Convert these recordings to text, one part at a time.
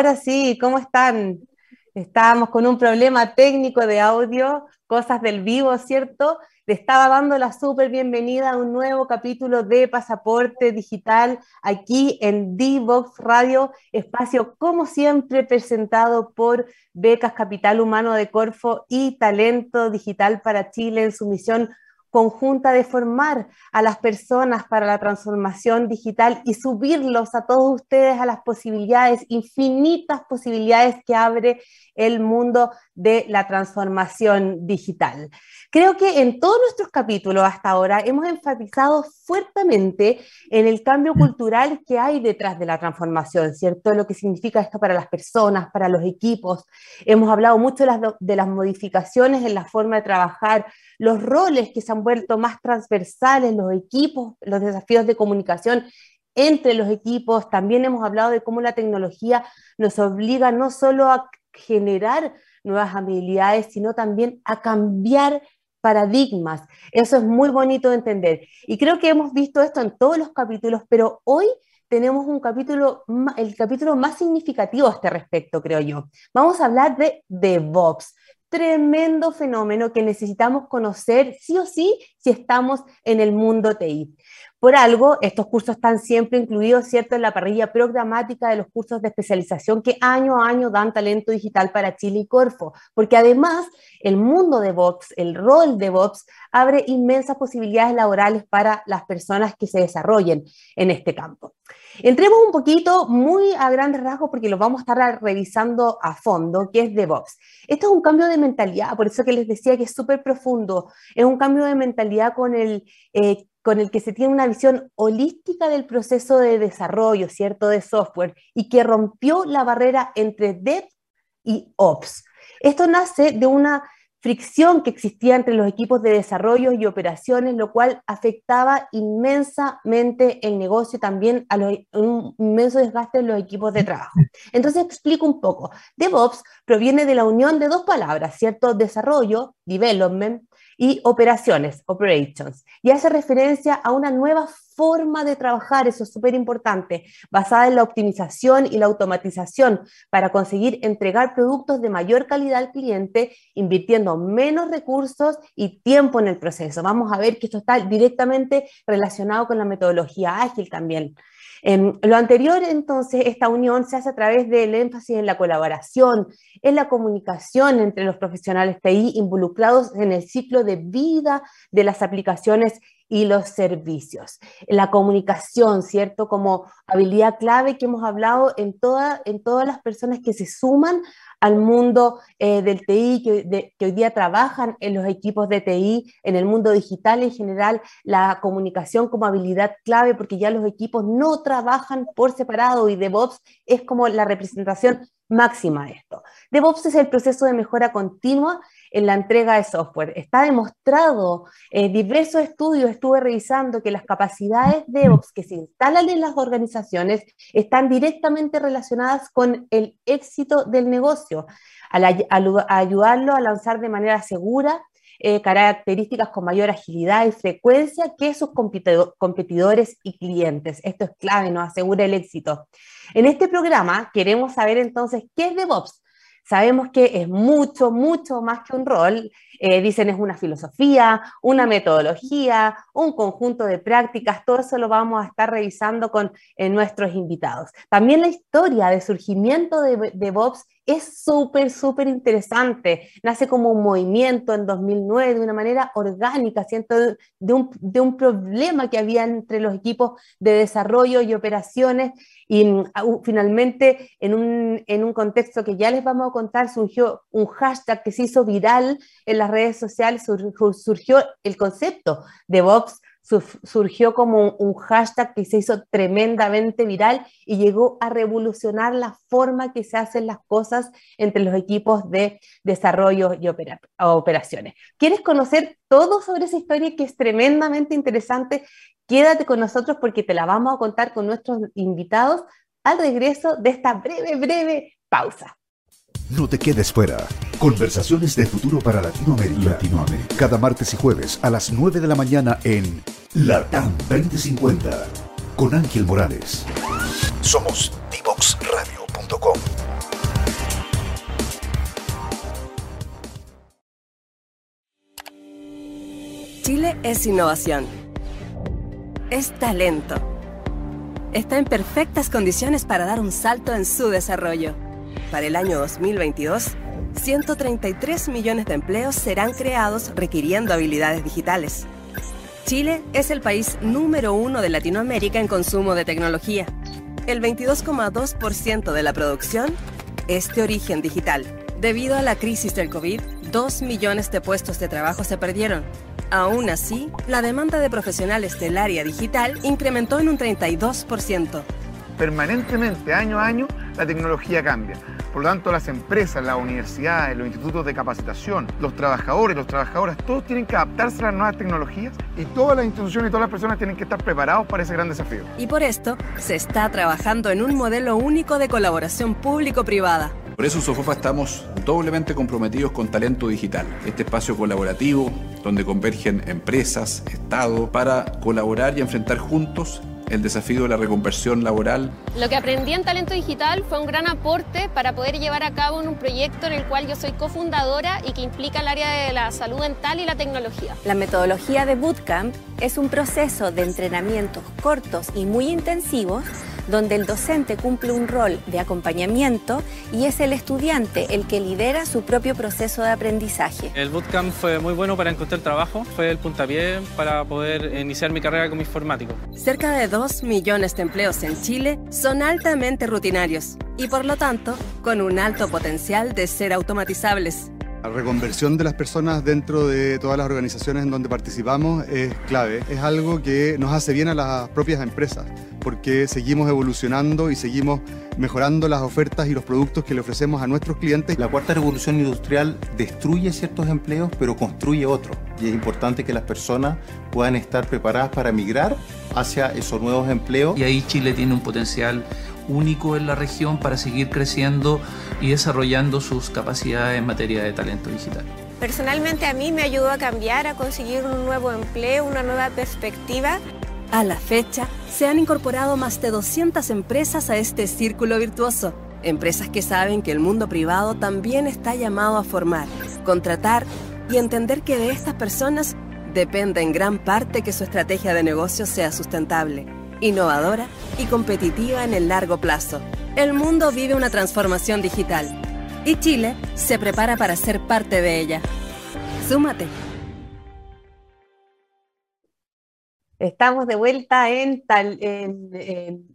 Ahora sí, ¿cómo están? Estábamos con un problema técnico de audio, cosas del vivo, ¿cierto? Le estaba dando la súper bienvenida a un nuevo capítulo de Pasaporte Digital aquí en D-Box Radio, espacio como siempre presentado por Becas Capital Humano de Corfo y Talento Digital para Chile en su misión conjunta de formar a las personas para la transformación digital y subirlos a todos ustedes a las posibilidades, infinitas posibilidades que abre el mundo de la transformación digital. Creo que en todos nuestros capítulos hasta ahora hemos enfatizado fuertemente en el cambio cultural que hay detrás de la transformación, ¿cierto? Lo que significa esto para las personas, para los equipos. Hemos hablado mucho de las, de las modificaciones en la forma de trabajar, los roles que se han vuelto más transversales, los equipos, los desafíos de comunicación entre los equipos. También hemos hablado de cómo la tecnología nos obliga no solo a generar nuevas habilidades, sino también a cambiar paradigmas. Eso es muy bonito de entender. Y creo que hemos visto esto en todos los capítulos, pero hoy tenemos un capítulo, el capítulo más significativo a este respecto, creo yo. Vamos a hablar de DevOps tremendo fenómeno que necesitamos conocer sí o sí si estamos en el mundo TI. Por algo, estos cursos están siempre incluidos, ¿cierto?, en la parrilla programática de los cursos de especialización que año a año dan talento digital para Chile y Corfo, porque además el mundo de Vox, el rol de Vox, abre inmensas posibilidades laborales para las personas que se desarrollen en este campo. Entremos un poquito muy a grandes rasgos porque lo vamos a estar revisando a fondo, que es DevOps. Esto es un cambio de mentalidad, por eso que les decía que es súper profundo. Es un cambio de mentalidad con el, eh, con el que se tiene una visión holística del proceso de desarrollo, ¿cierto?, de software y que rompió la barrera entre Dev y Ops. Esto nace de una fricción que existía entre los equipos de desarrollo y operaciones, lo cual afectaba inmensamente el negocio y también a los, un inmenso desgaste en los equipos de trabajo. Entonces explico un poco. DevOps proviene de la unión de dos palabras, ¿cierto? Desarrollo, development, y operaciones, operations, y hace referencia a una nueva forma de trabajar, eso es súper importante, basada en la optimización y la automatización para conseguir entregar productos de mayor calidad al cliente, invirtiendo menos recursos y tiempo en el proceso. Vamos a ver que esto está directamente relacionado con la metodología ágil también. En lo anterior, entonces, esta unión se hace a través del énfasis en la colaboración, en la comunicación entre los profesionales TI involucrados en el ciclo de vida de las aplicaciones y los servicios. La comunicación, ¿cierto? Como habilidad clave que hemos hablado en, toda, en todas las personas que se suman al mundo eh, del TI, que, que, hoy día trabajan en los equipos de TI, en el mundo digital en general, la comunicación como habilidad clave, porque ya los equipos no trabajan por separado y DevOps es como la representación máxima de esto. DevOps es el proceso de mejora continua en la entrega de software. Está demostrado, en diversos estudios estuve revisando que las capacidades DevOps que se instalan en las organizaciones están directamente relacionadas con el éxito del negocio, al, ayudarlo a lanzar de manera segura eh, características con mayor agilidad y frecuencia que sus competidores y clientes. Esto es clave, nos asegura el éxito. En este programa queremos saber entonces qué es DevOps. Sabemos que es mucho, mucho más que un rol. Eh, dicen es una filosofía, una metodología, un conjunto de prácticas. Todo eso lo vamos a estar revisando con nuestros invitados. También la historia de surgimiento de DevOps es súper, súper interesante. Nace como un movimiento en 2009 de una manera orgánica, siento de un, de un problema que había entre los equipos de desarrollo y operaciones y mm, finalmente en un, en un contexto que ya les vamos a contar surgió un hashtag que se hizo viral en las redes sociales, surgió el concepto de Vox surgió como un hashtag que se hizo tremendamente viral y llegó a revolucionar la forma que se hacen las cosas entre los equipos de desarrollo y operaciones. ¿Quieres conocer todo sobre esa historia que es tremendamente interesante? Quédate con nosotros porque te la vamos a contar con nuestros invitados al regreso de esta breve, breve pausa. No te quedes fuera. Conversaciones de futuro para Latinoamérica. Latinoamérica. Cada martes y jueves a las 9 de la mañana en Latam 2050 con Ángel Morales. Somos divoxradio.com. Chile es innovación. Es talento. Está en perfectas condiciones para dar un salto en su desarrollo para el año 2022, 133 millones de empleos serán creados requiriendo habilidades digitales. Chile es el país número uno de Latinoamérica en consumo de tecnología. El 22,2% de la producción es de origen digital. Debido a la crisis del COVID, 2 millones de puestos de trabajo se perdieron. Aún así, la demanda de profesionales del área digital incrementó en un 32%. Permanentemente, año a año, la tecnología cambia. Por lo tanto, las empresas, las universidades, los institutos de capacitación, los trabajadores, los trabajadoras, todos tienen que adaptarse a las nuevas tecnologías y todas las instituciones y todas las personas tienen que estar preparados para ese gran desafío. Y por esto, se está trabajando en un modelo único de colaboración público-privada. Por eso en Sofofa estamos doblemente comprometidos con talento digital, este espacio colaborativo donde convergen empresas, Estado, para colaborar y enfrentar juntos el desafío de la reconversión laboral. Lo que aprendí en Talento Digital fue un gran aporte para poder llevar a cabo un proyecto en el cual yo soy cofundadora y que implica el área de la salud mental y la tecnología. La metodología de Bootcamp es un proceso de entrenamientos cortos y muy intensivos donde el docente cumple un rol de acompañamiento y es el estudiante el que lidera su propio proceso de aprendizaje. El bootcamp fue muy bueno para encontrar trabajo, fue el puntapié para poder iniciar mi carrera como informático. Cerca de 2 millones de empleos en Chile son altamente rutinarios y por lo tanto con un alto potencial de ser automatizables. La reconversión de las personas dentro de todas las organizaciones en donde participamos es clave. Es algo que nos hace bien a las propias empresas, porque seguimos evolucionando y seguimos mejorando las ofertas y los productos que le ofrecemos a nuestros clientes. La cuarta revolución industrial destruye ciertos empleos, pero construye otros. Y es importante que las personas puedan estar preparadas para migrar hacia esos nuevos empleos. Y ahí Chile tiene un potencial único en la región para seguir creciendo y desarrollando sus capacidades en materia de talento digital. Personalmente a mí me ayudó a cambiar, a conseguir un nuevo empleo, una nueva perspectiva. A la fecha, se han incorporado más de 200 empresas a este círculo virtuoso. Empresas que saben que el mundo privado también está llamado a formar, contratar y entender que de estas personas depende en gran parte que su estrategia de negocio sea sustentable innovadora y competitiva en el largo plazo. El mundo vive una transformación digital y Chile se prepara para ser parte de ella. Súmate. Estamos de vuelta en,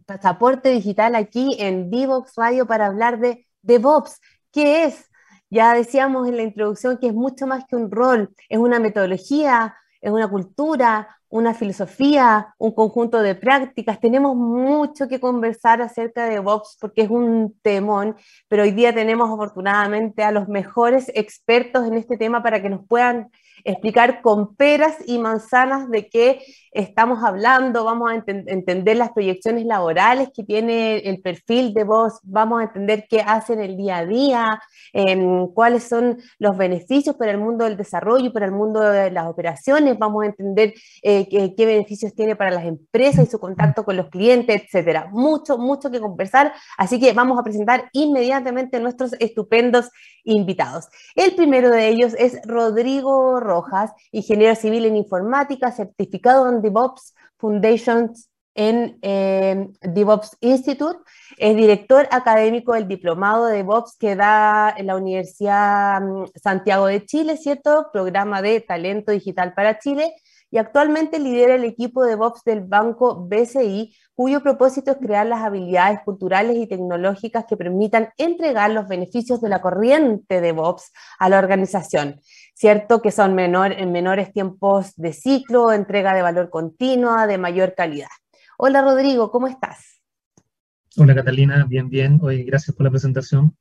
Pasaporte Digital aquí en Divox Radio para hablar de DevOps. ¿Qué es? Ya decíamos en la introducción que es mucho más que un rol, es una metodología, es una cultura, una filosofía, un conjunto de prácticas. Tenemos mucho que conversar acerca de Vox porque es un temón, pero hoy día tenemos afortunadamente a los mejores expertos en este tema para que nos puedan explicar con peras y manzanas de qué estamos hablando, vamos a entender las proyecciones laborales que tiene el perfil de voz, vamos a entender qué hacen el día a día, em, cuáles son los beneficios para el mundo del desarrollo para el mundo de las operaciones, vamos a entender eh, qué, beneficios tiene para las empresas y su contacto con los clientes, etcétera. Mucho, mucho que conversar, así que vamos a presentar inmediatamente nuestros estupendos invitados. El primero de ellos es Rodrigo Rojas, ingeniero civil en informática, certificado en DevOps Foundations en eh, DevOps Institute. Es director académico del diplomado de DevOps que da la Universidad mm, Santiago de Chile, ¿cierto? Programa de Talento Digital para Chile y actualmente lidera el equipo de DevOps del banco BCI, cuyo propósito es crear las habilidades culturales y tecnológicas que permitan entregar los beneficios de la corriente de DevOps a la organización. Cierto que son menor, en menores tiempos de ciclo, entrega de valor continua, de mayor calidad. Hola Rodrigo, ¿cómo estás? Hola Catalina, bien, bien. Hoy gracias por la presentación.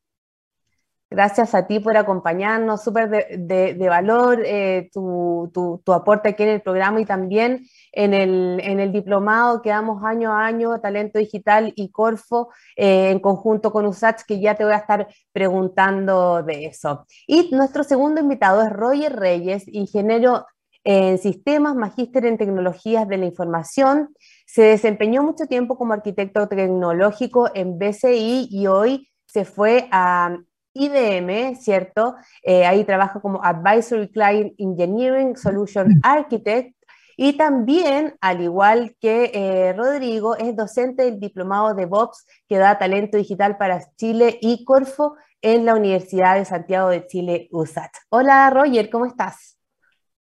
Gracias a ti por acompañarnos, súper de, valor eh, tu, aporte aquí en el programa y también en el, diplomado que damos año a año, Talento Digital y Corfo, eh, en conjunto con USACH, que ya te voy a estar preguntando de eso. Y nuestro segundo invitado es Roger Reyes, ingeniero en sistemas, magíster en tecnologías de la información. Se desempeñó mucho tiempo como arquitecto tecnológico en BCI y hoy se fue a IBM, ¿cierto? Eh, ahí trabaja como Advisory Client Engineering Solution Architect y también, al igual que eh, Rodrigo, es docente del diplomado de VOPS que da talento digital para Chile y Corfo en la Universidad de Santiago de Chile, USAT. Hola Roger, ¿cómo estás?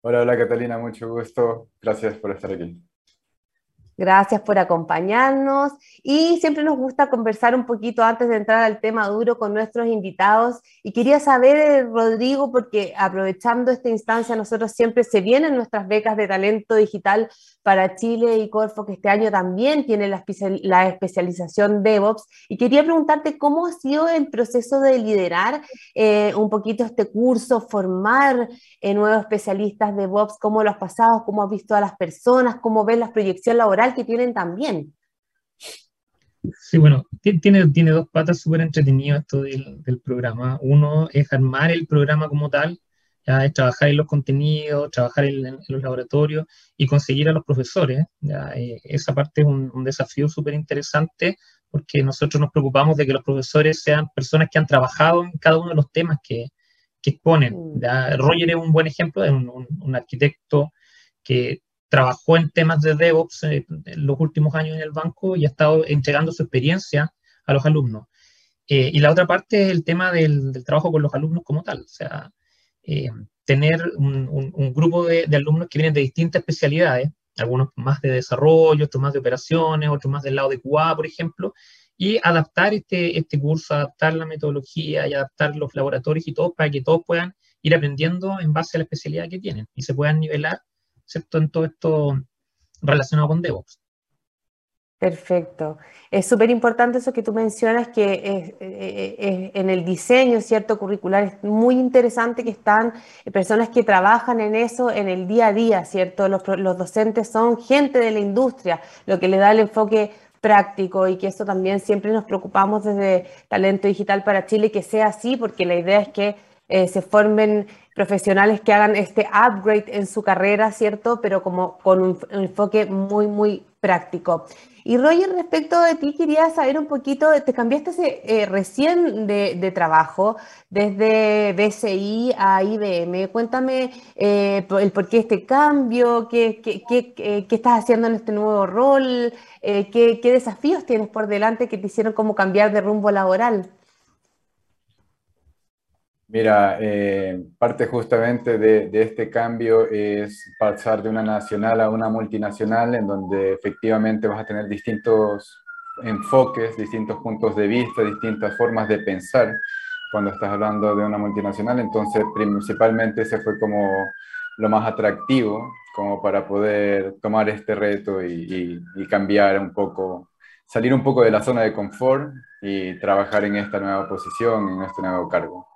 Hola, hola Catalina, mucho gusto. Gracias por estar aquí. Gracias por acompañarnos y siempre nos gusta conversar un poquito antes de entrar al tema duro con nuestros invitados. Y quería saber, Rodrigo, porque aprovechando esta instancia, nosotros siempre se vienen nuestras becas de talento digital para Chile y Corfo, que este año también tiene la, especialización DevOps. Y quería preguntarte cómo ha sido el proceso de liderar eh, un poquito este curso, formar eh, nuevos especialistas de DevOps, cómo lo has pasado, cómo has visto a las personas, cómo ves la proyección laboral que tienen también. Sí, bueno, tiene, tiene dos patas súper entretenidas esto del, programa. Uno es armar el programa como tal, ya es trabajar en los contenidos, trabajar en, los laboratorios y conseguir a los profesores. Ya, eh, esa parte es un, desafío súper interesante porque nosotros nos preocupamos de que los profesores sean personas que han trabajado en cada uno de los temas que, que exponen. Mm. Ya, Roger es un buen ejemplo, es un, un arquitecto que trabajó en temas de DevOps eh, en los últimos años en el banco y ha estado entregando su experiencia a los alumnos. Eh, y la otra parte es el tema del, trabajo con los alumnos como tal, o sea, eh, tener un, grupo de, alumnos que vienen de distintas especialidades, algunos más de desarrollo, otros más de operaciones, otros más del lado de QA, por ejemplo, y adaptar este, este curso, adaptar la metodología y adaptar los laboratorios y todo para que todos puedan ir aprendiendo en base a la especialidad que tienen y se puedan nivelar ¿cierto? En todo esto relacionado con DevOps. Perfecto. Es súper importante eso que tú mencionas, que es, en el diseño, ¿cierto? Curricular es muy interesante que están personas que trabajan en eso en el día a día, ¿cierto? Los, los docentes son gente de la industria, lo que le da el enfoque práctico y que eso también siempre nos preocupamos desde Talento Digital para Chile, que sea así, porque la idea es que eh, se formen profesionales que hagan este upgrade en su carrera, ¿cierto? Pero como con un, enfoque muy, muy práctico. Y Roger, respecto de ti, quería saber un poquito, te cambiaste eh, recién de, trabajo, desde BCI a IBM. Cuéntame eh, el por qué este cambio, qué, qué, qué, estás haciendo en este nuevo rol, qué, desafíos tienes por delante que te hicieron como cambiar de rumbo laboral. Mira, eh, parte justamente de, este cambio es pasar de una nacional a una multinacional en donde efectivamente vas a tener distintos enfoques, distintos puntos de vista, distintas formas de pensar cuando estás hablando de una multinacional. Entonces, principalmente ese fue como lo más atractivo como para poder tomar este reto y cambiar un poco, salir un poco de la zona de confort y trabajar en esta nueva posición, en este nuevo cargo.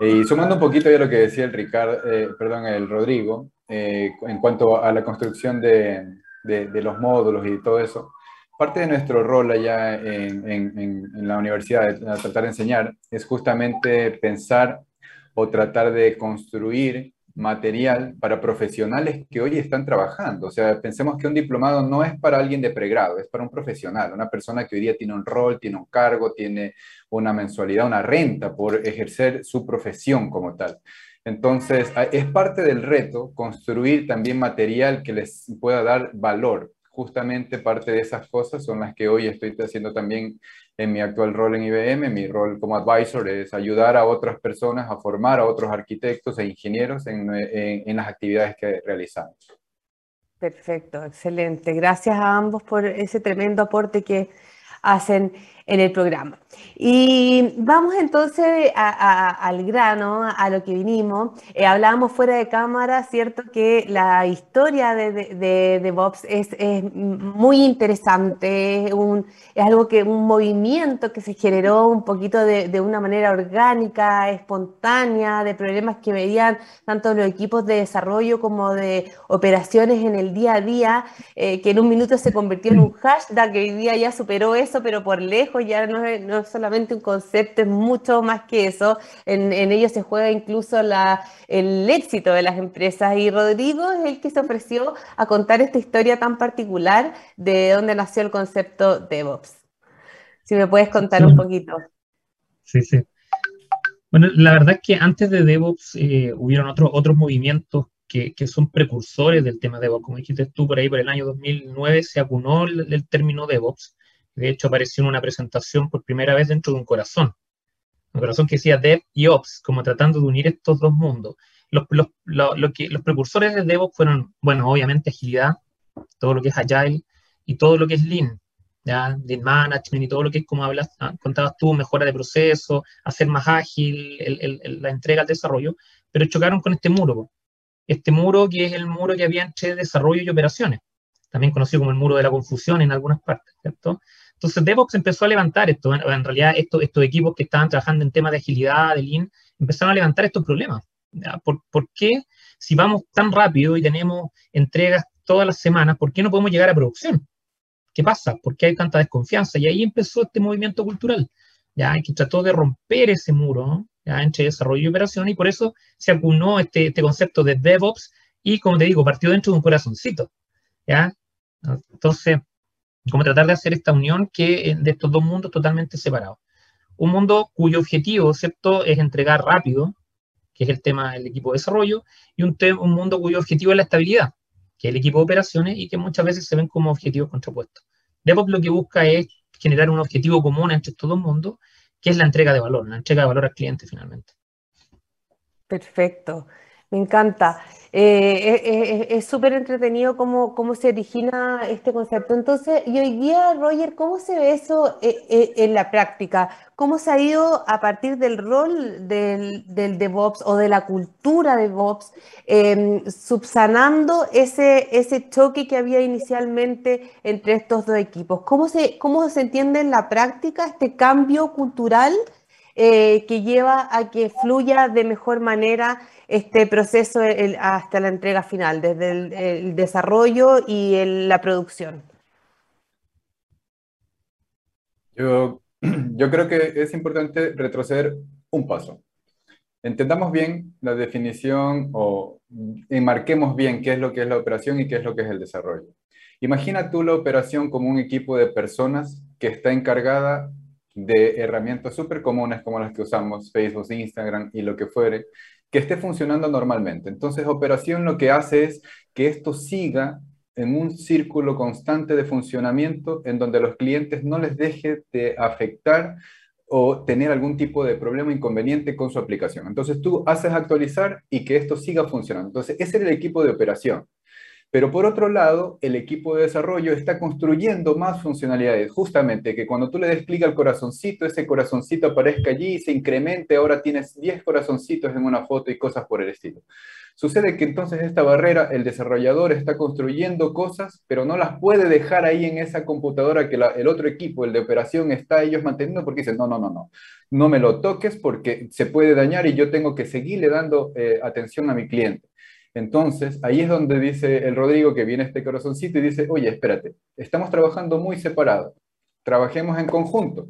Y sumando un poquito a lo que decía el, Ricardo, eh, perdón, el Rodrigo, eh, en cuanto a la construcción de, de, los módulos y todo eso, parte de nuestro rol allá en, en, la universidad, de tratar de enseñar, es justamente pensar o tratar de construir material para profesionales que hoy están trabajando. O sea, pensemos que un diplomado no es para alguien de pregrado, es para un profesional, una persona que hoy día tiene un rol, tiene un cargo, tiene una mensualidad, una renta por ejercer su profesión como tal. Entonces, es parte del reto construir también material que les pueda dar valor. Justamente parte de esas cosas son las que hoy estoy haciendo también en mi actual rol en IBM, mi rol como advisor es ayudar a otras personas a formar a otros arquitectos e ingenieros en, las actividades que realizamos. Perfecto, excelente. Gracias a ambos por ese tremendo aporte que hacen en el programa. Y vamos entonces al grano, a lo que vinimos. Eh, hablábamos fuera de cámara, ¿cierto? Que la historia de, de, de, Bobs es, muy interesante, es, un, es, algo que, un movimiento que se generó un poquito de, una manera orgánica, espontánea, de problemas que veían tanto los equipos de desarrollo como de operaciones en el día a día, eh, que en un minuto se convirtió en un hashtag que hoy día ya superó eso, pero por lejos ya no es, no solamente un concepto, es mucho más que eso. En, en ello se juega incluso la, el éxito de las empresas. Y Rodrigo es el que se ofreció a contar esta historia tan particular de dónde nació el concepto DevOps. Si me puedes contar un poquito. Sí, sí. Bueno, la verdad es que antes de DevOps eh, hubieron otros otros movimientos que, que, son precursores del tema DevOps. Como dijiste tú, por ahí por el año 2009 se acunó el, el, término DevOps. De hecho, apareció en una presentación por primera vez dentro de un corazón. Un corazón que decía Dev y Ops, como tratando de unir estos dos mundos. Los, los, precursores de DevOps fueron, bueno, obviamente agilidad, todo lo que es Agile y todo lo que es Lean. ¿ya? Lean Management y todo lo que es, como hablas, ¿ah? contabas tú, mejora de proceso, hacer más ágil la entrega al desarrollo, pero chocaron con este muro. Este muro que es el muro que había entre desarrollo y operaciones, también conocido como el muro de la confusión en algunas partes, ¿cierto? Entonces DevOps empezó a levantar esto, en, realidad estos, equipos que estaban trabajando en temas de agilidad, de Lean, empezaron a levantar estos problemas. ¿Por, ¿Por, qué si vamos tan rápido y tenemos entregas todas las semanas, por qué no podemos llegar a producción? ¿Qué pasa? ¿Por qué hay tanta desconfianza? Y ahí empezó este movimiento cultural, ya que trató de romper ese muro entre desarrollo y operación y por eso se acunó este, este concepto de DevOps y, como te digo, partió dentro de un corazoncito. ¿ya? Entonces, como tratar de hacer esta unión que de estos dos mundos totalmente separados. Un mundo cuyo objetivo, ¿cierto?, es entregar rápido, que es el tema del equipo de desarrollo, y un, un mundo cuyo objetivo es la estabilidad, que es el equipo de operaciones y que muchas veces se ven como objetivos contrapuestos. DevOps lo que busca es generar un objetivo común entre estos dos mundos, que es la entrega de valor, la entrega de valor al cliente finalmente. Perfecto, me encanta. Eh, es súper entretenido cómo, cómo, se origina este concepto. Entonces, y hoy día, Roger, ¿cómo se ve eso eh, eh, en la práctica? ¿Cómo se ha ido a partir del rol del, del DevOps o de la cultura DevOps eh, subsanando ese, ese choque que había inicialmente entre estos dos equipos? ¿Cómo se, cómo se entiende en la práctica este cambio cultural eh, que lleva a que fluya de mejor manera este proceso hasta la entrega final, desde el, desarrollo y la producción? Yo, yo creo que es importante retroceder un paso. Entendamos bien la definición o enmarquemos bien qué es lo que es la operación y qué es lo que es el desarrollo. Imagina tú la operación como un equipo de personas que está encargada de herramientas súper comunes como las que usamos, Facebook, Instagram y lo que fuere, que esté funcionando normalmente. Entonces, operación lo que hace es que esto siga en un círculo constante de funcionamiento en donde los clientes no les deje de afectar o tener algún tipo de problema inconveniente con su aplicación. Entonces tú haces actualizar y que esto siga funcionando. Entonces ese es el equipo de operación. Pero por otro lado, el equipo de desarrollo está construyendo más funcionalidades, justamente que cuando tú le des clic al corazoncito, ese corazoncito aparezca allí y se incremente, ahora tienes 10 corazoncitos en una foto y cosas por el estilo. Sucede que entonces esta barrera, el desarrollador está construyendo cosas, pero no las puede dejar ahí en esa computadora que la, el otro equipo, el de operación, está ellos manteniendo porque dicen, no, no, no, no, no me lo toques porque se puede dañar y yo tengo que seguirle dando eh, atención a mi cliente. Entonces, ahí es donde dice el Rodrigo que viene este corazoncito y dice, oye, espérate, estamos trabajando muy separados, trabajemos en conjunto.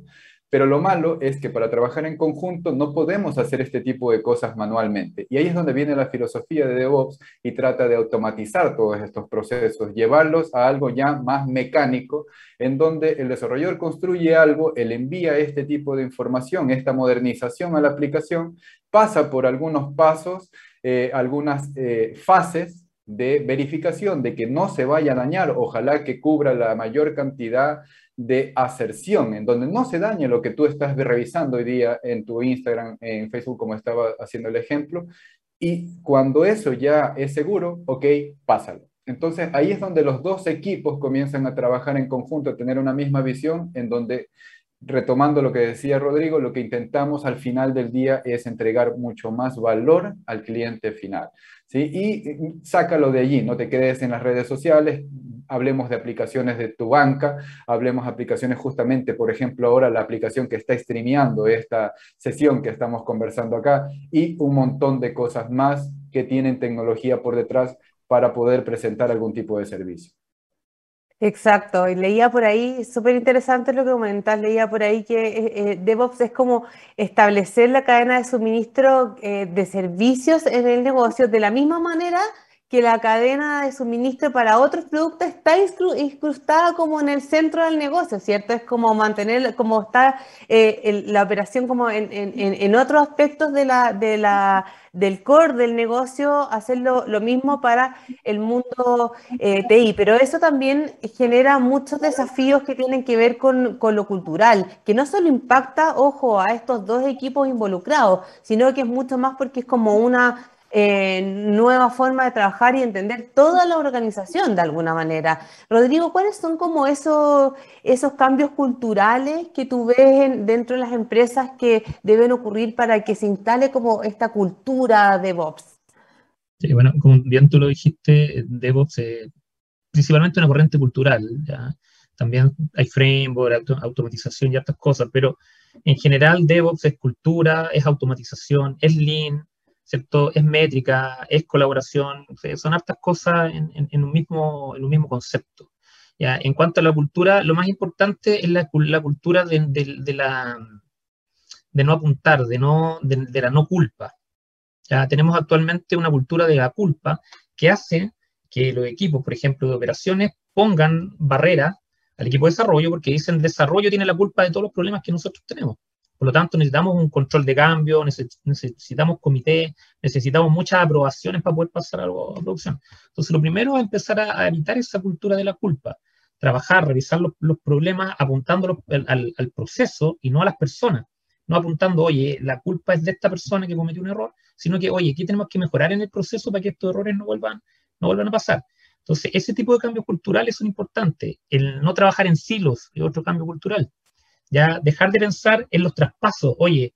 Pero lo malo es que para trabajar en conjunto no podemos hacer este tipo de cosas manualmente. Y ahí es donde viene la filosofía de DevOps y trata de automatizar todos estos procesos, llevarlos a algo ya más mecánico, en donde el desarrollador construye algo, él envía este tipo de información, esta modernización a la aplicación, pasa por algunos pasos eh, algunas eh, fases de verificación de que no se vaya a dañar, ojalá que cubra la mayor cantidad de aserción, en donde no se dañe lo que tú estás revisando hoy día en tu Instagram, en Facebook, como estaba haciendo el ejemplo, y cuando eso ya es seguro, ok, pásalo. Entonces ahí es donde los dos equipos comienzan a trabajar en conjunto, a tener una misma visión, en donde retomando lo que decía Rodrigo, lo que intentamos al final del día es entregar mucho más valor al cliente final. ¿sí? Y sácalo de allí, no te quedes en las redes sociales, hablemos de aplicaciones de tu banca, hablemos de aplicaciones justamente, por ejemplo, ahora la aplicación que está streameando esta sesión que estamos conversando acá y un montón de cosas más que tienen tecnología por detrás para poder presentar algún tipo de servicio. Exacto, y leía por ahí, súper interesante lo que comentas, leía por ahí que eh, eh, DevOps es como establecer la cadena de suministro eh, de servicios en el negocio de la misma manera que la cadena de suministro para otros productos está incrustada como en el centro del negocio, ¿cierto? Es como mantener, como está eh, la operación como en, otros aspectos de del core del negocio, hacerlo lo mismo para el mundo eh, TI. Pero eso también genera muchos desafíos que tienen que ver con, con lo cultural, que no solo impacta, ojo, a estos dos equipos involucrados, sino que es mucho más porque es como una eh, nueva forma de trabajar y entender toda la organización de alguna manera. Rodrigo, ¿cuáles son como esos, esos cambios culturales que tú ves dentro de las empresas que deben ocurrir para que se instale como esta cultura de DevOps? Sí, bueno, como bien tú lo dijiste, DevOps es principalmente una corriente cultural. También hay framework, automatización y otras cosas, pero en general DevOps es cultura, es automatización, es lean, ¿cierto? Es métrica, es colaboración, son hartas cosas en, un, mismo, en un mismo concepto. ¿ya? En cuanto a la cultura, lo más importante es la, la cultura de, la, de no apuntar, de, no, de, la no culpa. ¿ya? Tenemos actualmente una cultura de la culpa que hace que los equipos, por ejemplo, de operaciones, pongan barreras al equipo de desarrollo porque dicen desarrollo tiene la culpa de todos los problemas que nosotros tenemos. Por lo tanto, necesitamos un control de cambio, necesitamos comité, necesitamos muchas aprobaciones para poder pasar a producción. Entonces, lo primero es empezar a, evitar esa cultura de la culpa. Trabajar, revisar los, problemas apuntando al, al, proceso y no a las personas. No apuntando, oye, la culpa es de esta persona que cometió un error, sino que, oye, ¿qué tenemos que mejorar en el proceso para que estos errores no vuelvan, no vuelvan a pasar? Entonces, ese tipo de cambios culturales son importantes. El no trabajar en silos es otro cambio cultural. Ya dejar de pensar en los traspasos. Oye,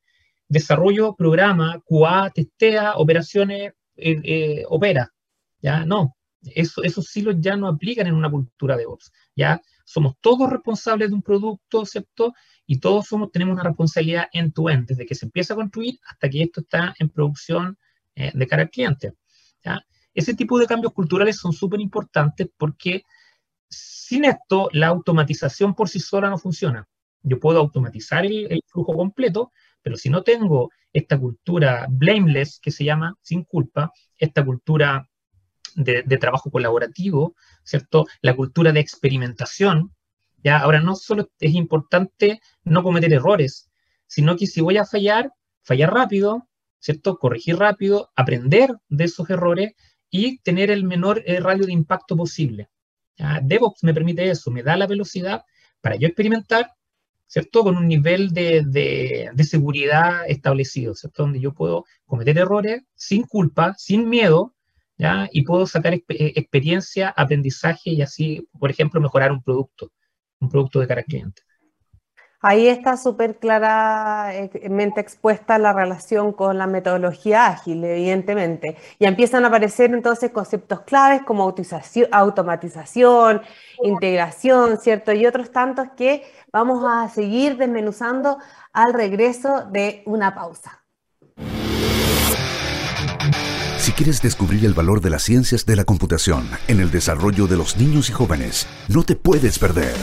desarrollo, programa, QA, testea, operaciones, eh, eh, opera. Ya no. Eso, esos silos ya no aplican en una cultura de ops. Ya somos todos responsables de un producto, ¿cierto? Y todos somos, tenemos una responsabilidad en tu end, desde que se empieza a construir hasta que esto está en producción eh, de cara al cliente. Ese tipo de cambios culturales son súper importantes porque sin esto la automatización por sí sola no funciona. Yo puedo automatizar el, flujo completo, pero si no tengo esta cultura blameless, que se llama sin culpa, esta cultura de, trabajo colaborativo, ¿cierto? La cultura de experimentación, ¿ya? Ahora no solo es importante no cometer errores, sino que si voy a fallar, fallar rápido, ¿cierto? Corregir rápido, aprender de esos errores y tener el menor eh, radio de impacto posible. DevOps me permite eso, me da la velocidad para yo experimentar ¿cierto? Con un nivel de, seguridad establecido, ¿cierto? Donde yo puedo cometer errores sin culpa, sin miedo, ¿ya? Y puedo sacar eh, experiencia, aprendizaje y así, por ejemplo, mejorar un producto, un producto de cara al cliente. Ahí está súper claramente expuesta la relación con la metodología ágil, evidentemente. Y empiezan a aparecer entonces conceptos claves como automatización, integración, ¿cierto? Y otros tantos que vamos a seguir desmenuzando al regreso de una pausa. Si quieres descubrir el valor de las ciencias de la computación en el desarrollo de los niños y jóvenes, no te puedes perder.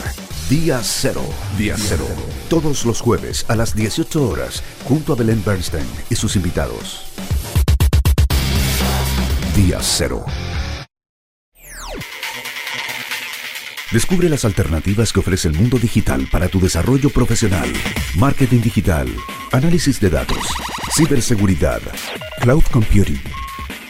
Día Cero. Día Cero. Todos los jueves a las 18 horas, junto a Belén Bernstein y sus invitados. Día Cero. Descubre las alternativas que ofrece el mundo digital para tu desarrollo profesional. Marketing digital, análisis de datos, ciberseguridad, cloud computing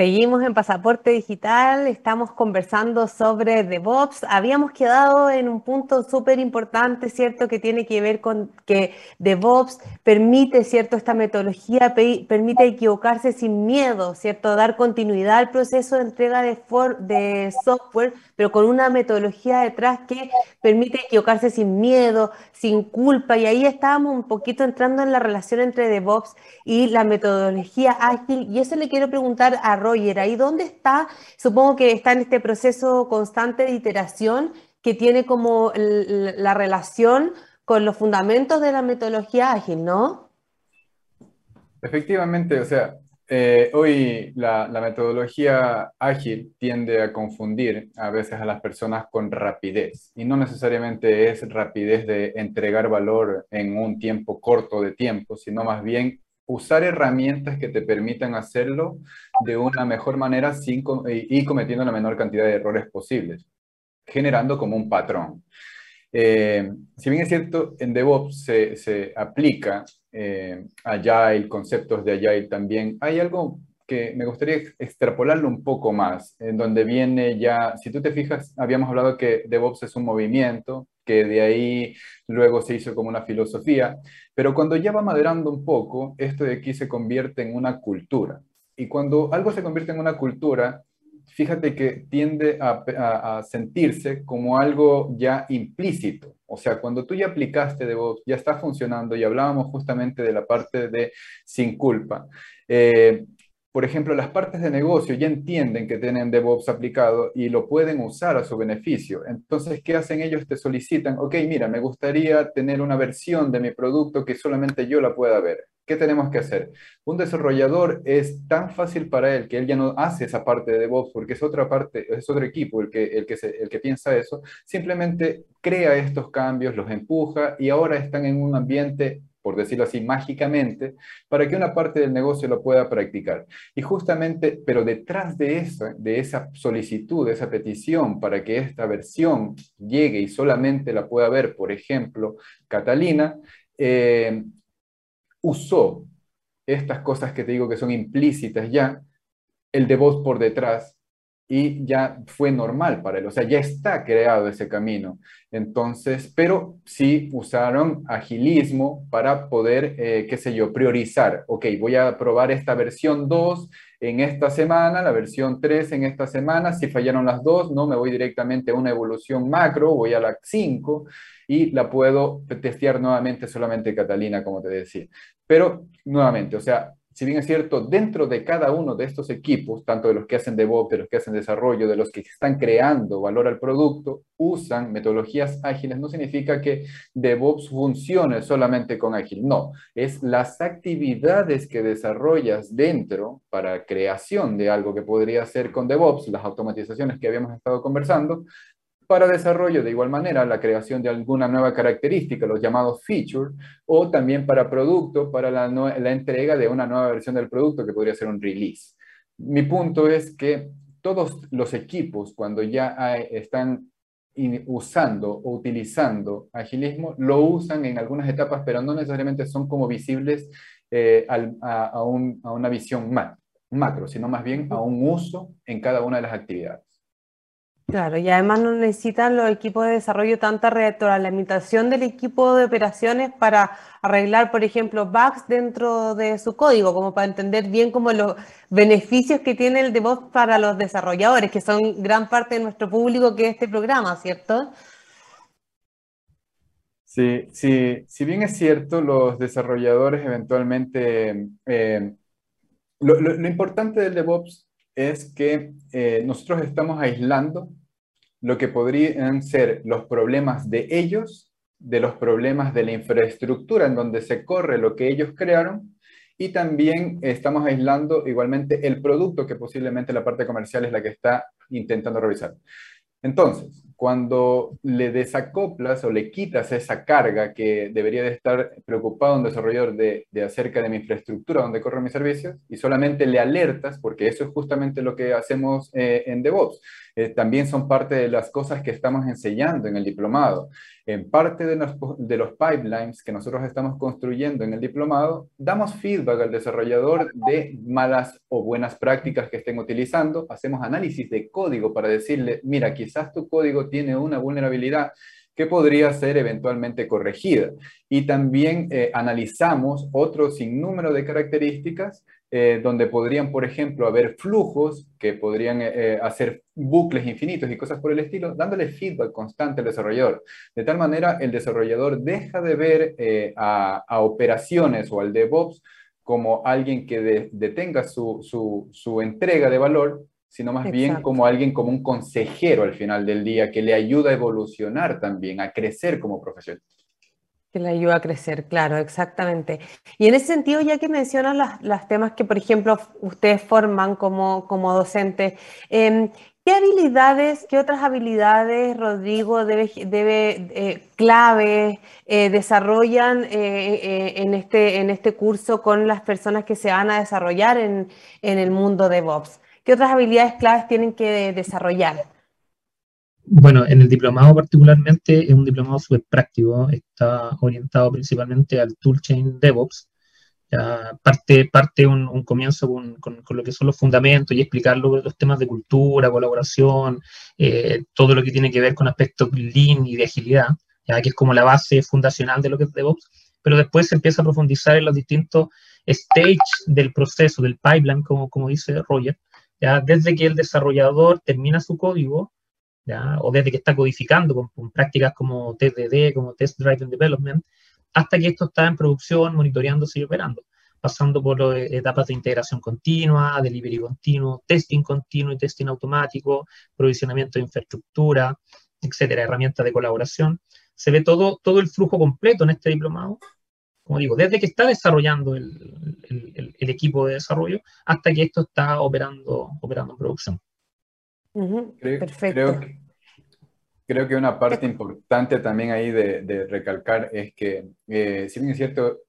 Seguimos en Pasaporte Digital, estamos conversando sobre DevOps. Habíamos quedado en un punto súper importante, ¿cierto? Que tiene que ver con que DevOps permite, ¿cierto? Esta metodología permite equivocarse sin miedo, ¿cierto? Dar continuidad al proceso de entrega de, de software, pero con una metodología detrás que permite equivocarse sin miedo, sin culpa. Y ahí estábamos un poquito entrando en la relación entre DevOps y la metodología ágil. Y eso le quiero preguntar a Roger, ¿ahí dónde está? Supongo que está en este proceso constante de iteración que tiene como la relación con los fundamentos de la metodología ágil, ¿no? Efectivamente, o sea, eh, hoy la, metodología ágil tiende a confundir a veces a las personas con rapidez y no necesariamente es rapidez de entregar valor en un tiempo corto de tiempo, sino más bien usar herramientas que te permitan hacerlo de una mejor manera sin, y cometiendo la menor cantidad de errores posibles, generando como un patrón. Eh, si bien es cierto, en DevOps se, se aplica eh, Agile, conceptos de Agile también, hay algo que me gustaría extrapolarlo un poco más, en donde viene ya, si tú te fijas, habíamos hablado que DevOps es un movimiento, que de ahí luego se hizo como una filosofía, pero cuando ya va madurando un poco, esto de aquí se convierte en una cultura. Y cuando algo se convierte en una cultura, fíjate que tiende a, sentirse como algo ya implícito. O sea, cuando tú ya aplicaste DevOps, ya está funcionando y hablábamos justamente de la parte de sin culpa. Eh, por ejemplo, las partes de negocio ya entienden que tienen DevOps aplicado y lo pueden usar a su beneficio. Entonces, ¿qué hacen ellos? Te solicitan, ok, mira, me gustaría tener una versión de mi producto que solamente yo la pueda ver. ¿Qué tenemos que hacer? Un desarrollador es tan fácil para él que él ya no hace esa parte de DevOps porque es otra parte, es otro equipo el que, el que, el que piensa eso. Simplemente crea estos cambios, los empuja y ahora están en un ambiente por decirlo así, mágicamente, para que una parte del negocio lo pueda practicar. Y justamente, pero detrás de eso, de esa solicitud, de esa petición para que esta versión llegue y solamente la pueda ver, por ejemplo, Catalina, eh, usó estas cosas que te digo que son implícitas ya, el de voz por detrás, y ya fue normal para él, o sea, ya está creado ese camino. Entonces, pero sí usaron agilismo para poder, eh, qué sé yo, priorizar. Ok, voy a probar esta versión 2 en esta semana, la versión 3 en esta semana. Si fallaron las dos, no me voy directamente a una evolución macro, voy a la 5 y la puedo testear nuevamente solamente Catalina, como te decía. Pero nuevamente, o sea, si bien es cierto, dentro de cada uno de estos equipos, tanto de los que hacen DevOps, de los que hacen desarrollo, de los que están creando valor al producto, usan metodologías ágiles, no significa que DevOps funcione solamente con ágil, no, es las actividades que desarrollas dentro para creación de algo que podría ser con DevOps, las automatizaciones que habíamos estado conversando, para desarrollo de igual manera la creación de alguna nueva característica, los llamados features, o también para producto, para la, entrega de una nueva versión del producto que podría ser un release. Mi punto es que todos los equipos, cuando ya están usando o utilizando agilismo, lo usan en algunas etapas, pero no necesariamente son como visibles eh, a, a, una visión macro, sino más bien a un uso en cada una de las actividades. Claro, y además no necesitan los equipos de desarrollo tanta retroalimentación del equipo de operaciones para arreglar, por ejemplo, bugs dentro de su código, como para entender bien como los beneficios que tiene el DevOps para los desarrolladores, que son gran parte de nuestro público que es este programa, ¿cierto? Sí, sí, si bien es cierto, los desarrolladores eventualmente, eh, lo, importante del DevOps es que eh, nosotros estamos aislando lo que podrían ser los problemas de ellos, de los problemas de la infraestructura en donde se corre lo que ellos crearon, y también estamos aislando igualmente el producto que posiblemente la parte comercial es la que está intentando revisar. Entonces, cuando le desacoplas o le quitas esa carga que debería de estar preocupado un desarrollador de, acerca de mi infraestructura donde corren mis servicios y solamente le alertas, porque eso es justamente lo que hacemos eh, en DevOps. Eh, también son parte de las cosas que estamos enseñando en el diplomado. En parte de los, de los pipelines que nosotros estamos construyendo en el diplomado, damos feedback al desarrollador de malas o buenas prácticas que estén utilizando, hacemos análisis de código para decirle, mira, quizás tu código tiene una vulnerabilidad que podría ser eventualmente corregida. Y también eh, analizamos otro sinnúmero de características eh, donde podrían, por ejemplo, haber flujos que podrían eh, hacer bucles infinitos y cosas por el estilo, dándole feedback constante al desarrollador. De tal manera, el desarrollador deja de ver a, operaciones o al DevOps como alguien que detenga su, su, su entrega de valor, sino más bien como alguien, como un consejero al final del día, que le ayuda a evolucionar también, a crecer como profesional. Que le ayuda a crecer, claro, exactamente. Y en ese sentido, ya que mencionas los temas que, por ejemplo, ustedes forman como, como docentes, em, ¿qué habilidades, qué otras habilidades, Rodrigo, debe, debe eh, claves eh, desarrollan eh, en, este, en este curso con las personas que se van a desarrollar en, en el mundo de DevOps? ¿Qué otras habilidades claves tienen que desarrollar? Bueno, en el diplomado particularmente es un diplomado súper práctico, está orientado principalmente al toolchain DevOps. Parte, parte un, comienzo con, con, lo que son los fundamentos y explicar los temas de cultura, colaboración, eh, todo lo que tiene que ver con aspectos lean y de agilidad, que es como la base fundacional de lo que es DevOps, pero después se empieza a profundizar en los distintos stages del proceso, del pipeline, como, como dice Roger, ya desde que el desarrollador termina su código o desde que está codificando con, prácticas como TDD, como Test Driven Development, hasta que esto está en producción, monitoreándose y operando, pasando por etapas de integración continua, delivery continuo, testing continuo y testing automático, provisionamiento de infraestructura, etcétera, herramientas de colaboración. Se ve todo, todo el flujo completo en este diplomado, como digo, desde que está desarrollando el equipo de desarrollo hasta que esto está operando, operando en producción creo, Creo, que una parte importante también ahí de, recalcar es que, eh, si bien es cierto,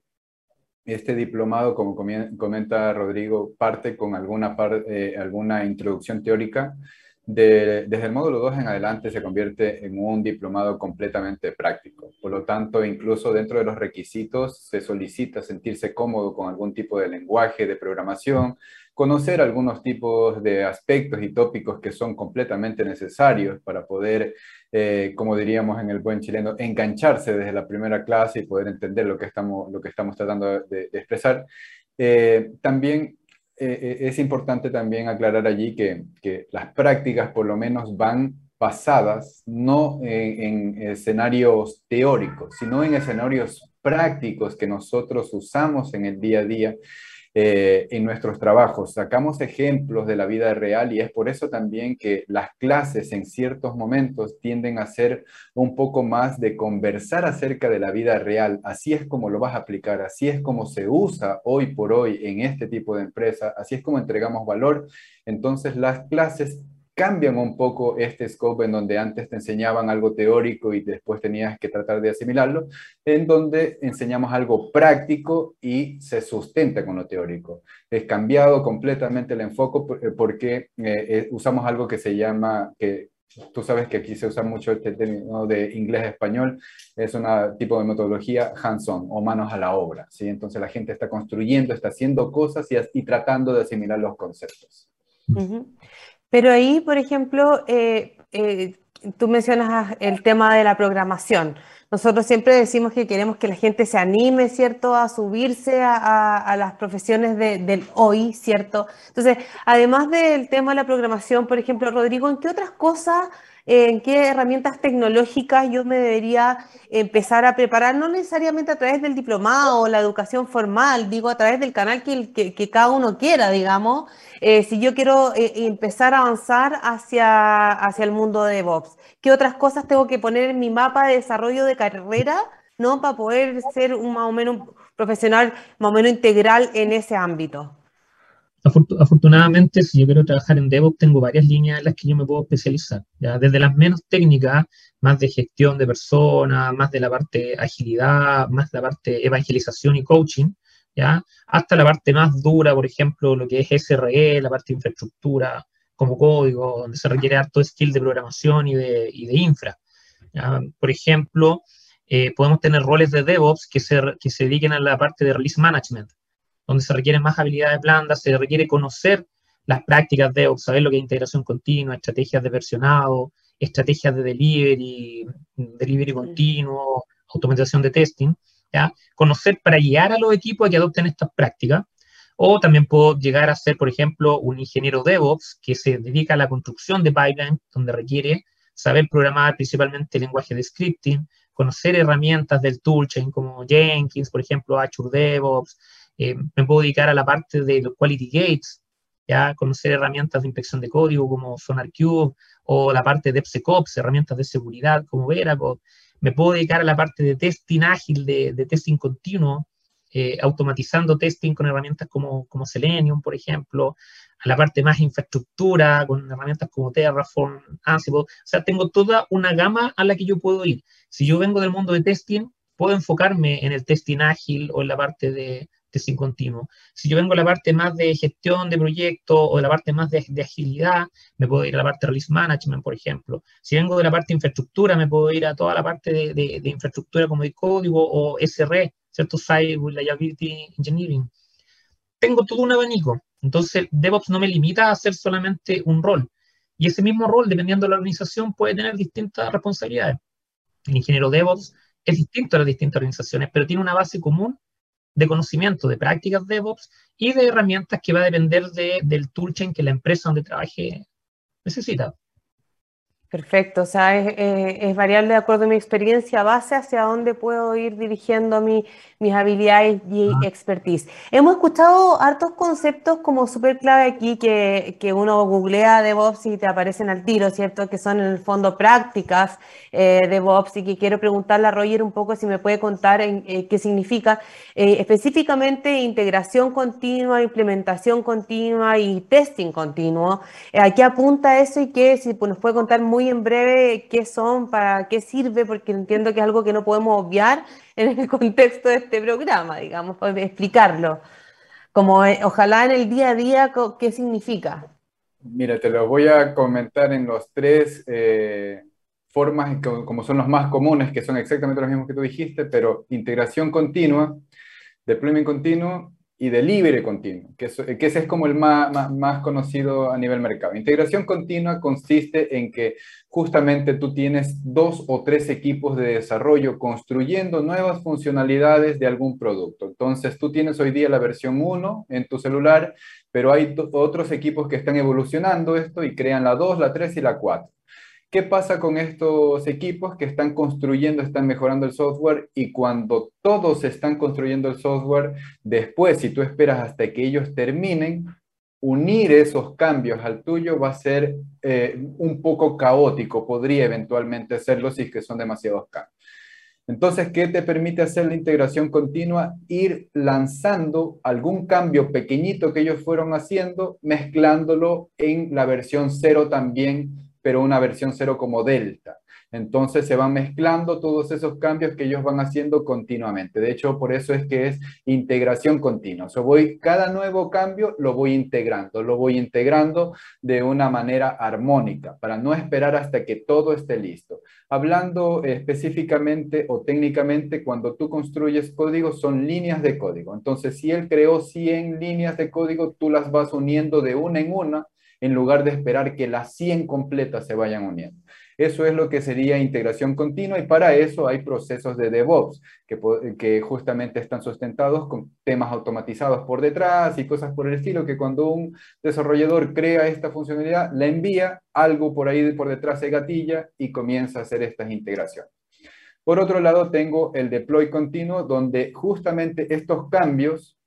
este diplomado, como comenta Rodrigo, parte con alguna, eh, alguna introducción teórica, desde el módulo 2 en adelante se convierte en un diplomado completamente práctico. Por lo tanto, incluso dentro de los requisitos se solicita sentirse cómodo con algún tipo de lenguaje de programación, conocer algunos tipos de aspectos y tópicos que son completamente necesarios para poder, eh, como diríamos en el buen chileno, engancharse desde la primera clase y poder entender lo que estamos, lo que estamos tratando de, expresar. Eh, también eh, es importante también aclarar allí que, que, las prácticas por lo menos van basadas no en, en escenarios teóricos, sino en escenarios prácticos que nosotros usamos en el día a día eh, en nuestros trabajos. Sacamos ejemplos de la vida real y es por eso también que las clases en ciertos momentos tienden a ser un poco más de conversar acerca de la vida real. Así es como lo vas a aplicar, así es como se usa hoy por hoy en este tipo de empresa, así es como entregamos valor. Entonces las clases cambian un poco este scope en donde antes te enseñaban algo teórico y después tenías que tratar de asimilarlo, en donde enseñamos algo práctico y se sustenta con lo teórico. Es cambiado completamente el enfoque eh, porque eh, eh, usamos algo que se llama, que tú sabes que aquí se usa mucho este término de inglés-español, es un tipo de metodología hands-on o manos a la obra, ¿sí? Entonces la gente está construyendo, está haciendo cosas y, tratando de asimilar los conceptos. Pero ahí, por ejemplo, eh, eh, tú mencionas el tema de la programación. Nosotros siempre decimos que queremos que la gente se anime, ¿cierto?, a subirse a, las profesiones del hoy, ¿cierto? Entonces, además del tema de la programación, por ejemplo, Rodrigo, ¿en qué otras cosas en qué herramientas tecnológicas yo me debería empezar a preparar, no necesariamente a través del diplomado o la educación formal, digo a través del canal que, cada uno quiera, digamos, eh, si yo quiero eh, empezar a avanzar hacia, hacia el mundo de DevOps. ¿Qué otras cosas tengo que poner en mi mapa de desarrollo de carrera, ¿no? Para poder ser un más o menos profesional, más o menos integral en ese ámbito afortunadamente, si yo quiero trabajar en DevOps, tengo varias líneas en las que yo me puedo especializar. ¿ya? Desde las menos técnicas, más de gestión de personas, más de la parte agilidad, más de la parte evangelización y coaching, ¿ya? hasta la parte más dura, por ejemplo, lo que es SRE, la parte de infraestructura como código, donde se requiere harto skill de programación y de, infra. Por ejemplo, eh, podemos tener roles de DevOps que se, que se dediquen a la parte de release management donde se requieren más habilidades blandas, se requiere conocer las prácticas de saber lo que es integración continua, estrategias de versionado, estrategias de delivery, delivery continuo, automatización de testing, ¿ya? Conocer para guiar a los equipos a que adopten estas prácticas. O también puedo llegar a ser, por ejemplo, un ingeniero DevOps que se dedica a la construcción de pipeline, donde requiere saber programar principalmente el lenguaje de scripting, conocer herramientas del toolchain como Jenkins, por ejemplo, Azure DevOps, eh, me puedo dedicar a la parte de los quality gates, ya conocer herramientas de inspección de código como SonarQube o la parte de DevSecOps, herramientas de seguridad como Veracode. Me puedo dedicar a la parte de testing ágil, de, de testing continuo, eh, automatizando testing con herramientas como, como Selenium, por ejemplo, a la parte más infraestructura, con herramientas como Terraform, Ansible. O sea, tengo toda una gama a la que yo puedo ir. Si yo vengo del mundo de testing, puedo enfocarme en el testing ágil o en la parte de testing continuo. Si yo vengo a la parte más de gestión de proyectos o de la parte más de, agilidad, me puedo ir a la parte de release management, por ejemplo. Si vengo de la parte de infraestructura, me puedo ir a toda la parte de, de infraestructura como de código o SR, ¿cierto? Site Reliability Engineering. Tengo todo un abanico. Entonces, DevOps no me limita a hacer solamente un rol. Y ese mismo rol, dependiendo de la organización, puede tener distintas responsabilidades. El ingeniero DevOps es distinto a las distintas organizaciones, pero tiene una base común de conocimiento, de prácticas DevOps y de herramientas que va a depender de, del toolchain que la empresa donde trabaje necesita. Perfecto, o sea, es, variable de acuerdo a mi experiencia base hacia dónde puedo ir dirigiendo mi, mis habilidades y expertise. Hemos escuchado hartos conceptos como súper clave aquí que, que, uno googlea DevOps y te aparecen al tiro, ¿cierto? Que son en el fondo prácticas eh, DevOps y que quiero preguntarle a Roger un poco si me puede contar en, eh, qué significa eh, específicamente integración continua, implementación continua y testing continuo. ¿A qué apunta eso y qué, si nos puede contar muy en breve qué son, para qué sirve? Porque entiendo que es algo que no podemos obviar en el contexto de este programa, digamos, explicarlo. Como eh, ojalá en el día a día, ¿qué significa? Mira, te lo voy a comentar en los tres eh, formas, como son los más comunes, que son exactamente los mismos que tú dijiste, pero integración continua, deployment continuo y delivery continuo, que, que ese es como el más, más, conocido a nivel mercado. Integración continua consiste en que justamente tú tienes dos o tres equipos de desarrollo construyendo nuevas funcionalidades de algún producto. Entonces tú tienes hoy día la versión 1 en tu celular, pero hay otros equipos que están evolucionando esto y crean la 2, la 3 y la 4. ¿Qué pasa con estos equipos que están construyendo, están mejorando el software y cuando todos están construyendo el software, después, si tú esperas hasta que ellos terminen, unir esos cambios al tuyo va a ser eh, un poco caótico, podría eventualmente serlo si es que son demasiados cambios. Entonces, ¿qué te permite hacer la integración continua? Ir lanzando algún cambio pequeñito que ellos fueron haciendo, mezclándolo en la versión cero también pero una versión cero como delta. Entonces se van mezclando todos esos cambios que ellos van haciendo continuamente. De hecho, por eso es que es integración continua. O voy, cada nuevo cambio lo voy integrando, lo voy integrando de una manera armónica para no esperar hasta que todo esté listo. Hablando específicamente o técnicamente, cuando tú construyes código, son líneas de código. Entonces, si él creó 100 líneas de código, tú las vas uniendo de una en una en lugar de esperar que las 100 completas se vayan uniendo. Eso es lo que sería integración continua y para eso hay procesos de DevOps que, que, justamente están sustentados con temas automatizados por detrás y cosas por el estilo que cuando un desarrollador crea esta funcionalidad, la envía, algo por ahí por detrás se gatilla y comienza a hacer estas integraciones. Por otro lado, tengo el deploy continuo, donde justamente estos cambios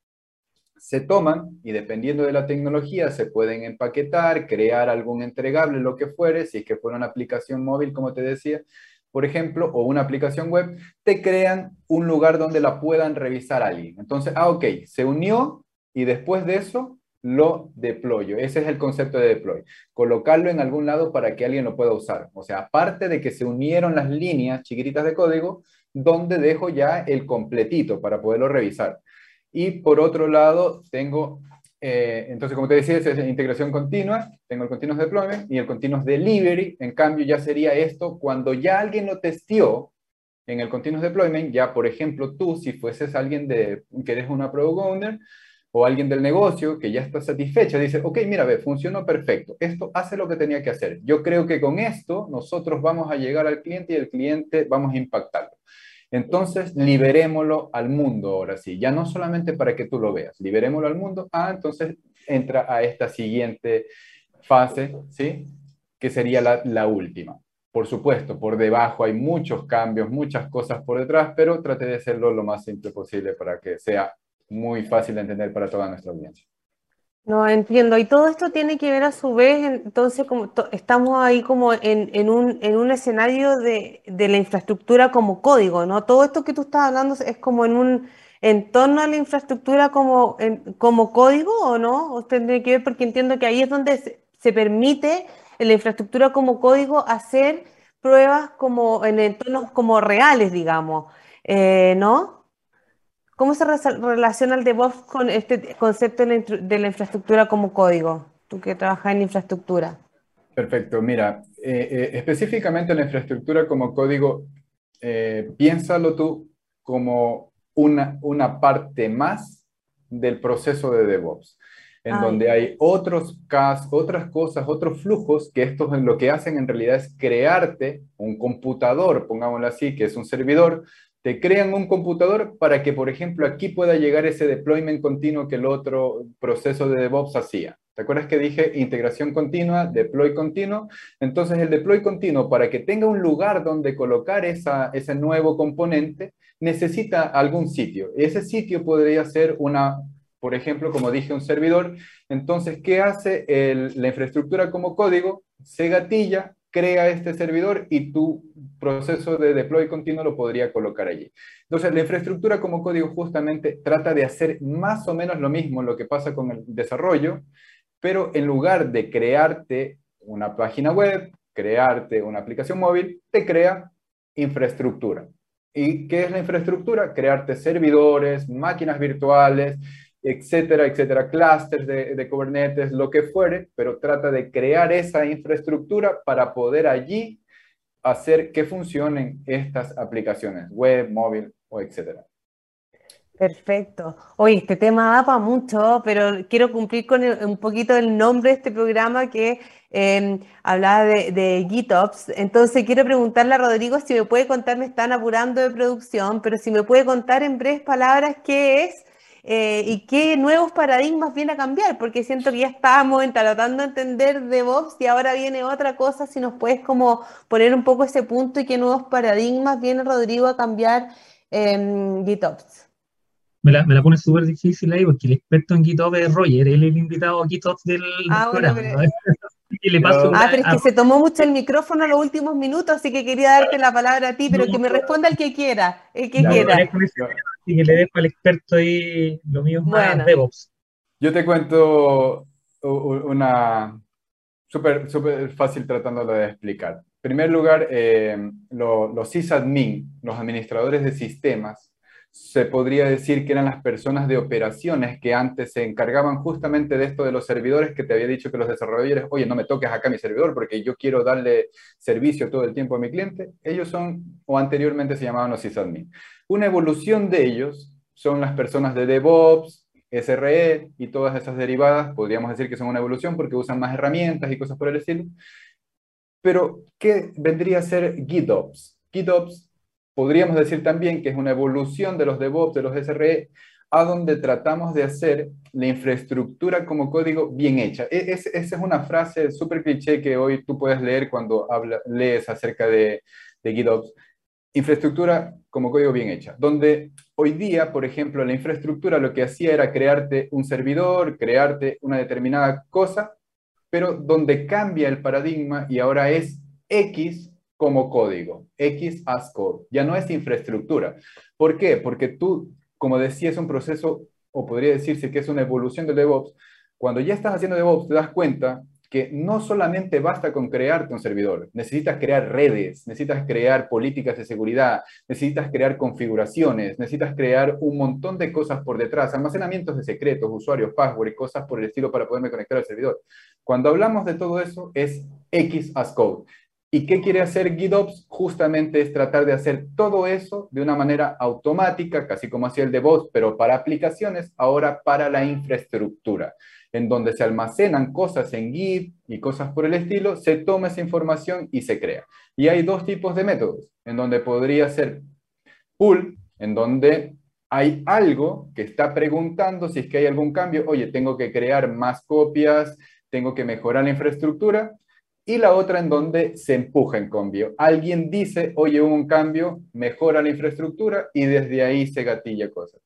se toman y dependiendo de la tecnología se pueden empaquetar, crear algún entregable, lo que fuere, si es que fuera una aplicación móvil, como te decía, por ejemplo, o una aplicación web, te crean un lugar donde la puedan revisar alguien. Entonces, ah, ok, se unió y después de eso lo deployo. Ese es el concepto de deploy. Colocarlo en algún lado para que alguien lo pueda usar. O sea, aparte de que se unieron las líneas chiquititas de código, donde dejo ya el completito para poderlo revisar. Y por otro lado, tengo, eh, entonces como te decía, es integración continua, tengo el continuous deployment y el continuous delivery, en cambio ya sería esto cuando ya alguien lo testió en el continuous deployment, ya por ejemplo tú, si fueses alguien de, que eres una product owner, o alguien del negocio que ya está satisfecha, dice, ok, mira, ve, funcionó perfecto, esto hace lo que tenía que hacer. Yo creo que con esto nosotros vamos a llegar al cliente y el cliente vamos a impactarlo. Entonces, liberémoslo al mundo ahora sí, ya no solamente para que tú lo veas, liberémoslo al mundo. Ah, entonces entra a esta siguiente fase, ¿sí? Que sería la, la última. Por supuesto, por debajo hay muchos cambios, muchas cosas por detrás, pero trate de hacerlo lo más simple posible para que sea muy fácil de entender para toda nuestra audiencia. No, entiendo. Y todo esto tiene que ver a su vez, entonces, como estamos ahí como en, un, en un escenario de, la infraestructura como código, ¿no? Todo esto que tú estás hablando es como en un entorno a la infraestructura como, como código, ¿o no? ¿O tendría que ver? Porque entiendo que ahí es donde se, permite en la infraestructura como código hacer pruebas como en entornos como reales, digamos, eh, ¿no? ¿Cómo se relaciona el DevOps con este concepto de la, infraestructura como código? Tú que trabajas en infraestructura. Perfecto, mira, eh, eh, específicamente la infraestructura como código, eh, piénsalo tú como una, una parte más del proceso de DevOps, en donde hay otros casos, otras cosas, otros flujos que estos lo que hacen en realidad es crearte un computador, pongámoslo así, que es un servidor, te crean un computador para que, por ejemplo, aquí pueda llegar ese deployment continuo que el otro proceso de DevOps hacía. ¿Te acuerdas que dije integración continua, deploy continuo? Entonces el deploy continuo, para que tenga un lugar donde colocar esa, ese nuevo componente, necesita algún sitio. Ese sitio podría ser una, por ejemplo, como dije, un servidor. Entonces, ¿qué hace la infraestructura como código? Se gatilla crea este servidor y tu proceso de deploy continuo lo podría colocar allí. Entonces, la infraestructura como código justamente trata de hacer más o menos lo mismo lo que pasa con el desarrollo, pero en lugar de crearte una página web, crearte una aplicación móvil, te crea infraestructura. ¿Y qué es la infraestructura? Crearte servidores, máquinas virtuales, etcétera, etcétera, clusters de, de, Kubernetes, lo que fuere, pero trata de crear esa infraestructura para poder allí hacer que funcionen estas aplicaciones, web, móvil o etcétera. Perfecto. Oye, este tema da para mucho, pero quiero cumplir con un poquito el nombre de este programa que eh, hablaba de, de, GitOps. Entonces quiero preguntarle a Rodrigo si me puede contar, me están apurando de producción, pero si me puede contar en breves palabras qué es eh, y qué nuevos paradigmas viene a cambiar, porque siento que ya estábamos tratando de entender DevOps y ahora viene otra cosa, si nos puedes como poner un poco ese punto y qué nuevos paradigmas viene Rodrigo a cambiar en GitOps. Me la, me la pone súper difícil ahí porque el experto en GitOps es Roger, él es el invitado a GitOps del, ah, programa. ah, pero es que se tomó mucho el micrófono en los últimos minutos, así que quería darte la palabra a ti, pero que me responda el que quiera, el que quiera. y que le dejo al experto ahí lo mío. Más DevOps. Yo te cuento una súper super fácil tratándolo de explicar. En primer lugar, eh, los sysadmin, los administradores de sistemas, se podría decir que eran las personas de operaciones que antes se encargaban justamente de esto de los servidores que te había dicho que los desarrolladores, oye, no me toques acá mi servidor porque yo quiero darle servicio todo el tiempo a mi cliente. Ellos son, o anteriormente se llamaban los sysadmin. Una evolución de ellos son las personas de DevOps, SRE y todas esas derivadas, podríamos decir que son una evolución porque usan más herramientas y cosas por el estilo. Pero, ¿qué vendría a ser GitOps? GitOps podríamos decir también que es una evolución de los DevOps, de los SRE, a donde tratamos de hacer la infraestructura como código bien hecha. E, esa es una frase súper cliché que hoy tú puedes leer cuando lees acerca de, de GitOps infraestructura como código bien hecha, donde hoy día, por ejemplo, la infraestructura lo que hacía era crearte un servidor, crearte una determinada cosa, pero donde cambia el paradigma y ahora es X como código, X as code, ya no es infraestructura. ¿Por qué? Porque tú, como decía, es un proceso, o podría decirse que es una evolución de DevOps, cuando ya estás haciendo DevOps te das cuenta que no solamente basta con crearte un servidor, necesitas crear redes, necesitas crear políticas de seguridad, necesitas crear configuraciones, necesitas crear un montón de cosas por detrás, almacenamientos de secretos, usuarios, password y cosas por el estilo para poderme conectar al servidor. Cuando hablamos de todo eso es X as code. ¿Y qué quiere hacer GitOps? Justamente es tratar de hacer todo eso de una manera automática, casi como hacía el DevOps, pero para aplicaciones, ahora para la infraestructura en donde se almacenan cosas en Git y cosas por el estilo, se toma esa información y se crea. Y hay dos tipos de métodos, en donde podría ser pull, en donde hay algo que está preguntando si es que hay algún cambio, oye, tengo que crear más copias, tengo que mejorar la infraestructura, y la otra en donde se empuja en cambio. Alguien dice, oye, hubo un cambio, mejora la infraestructura y desde ahí se gatilla cosas.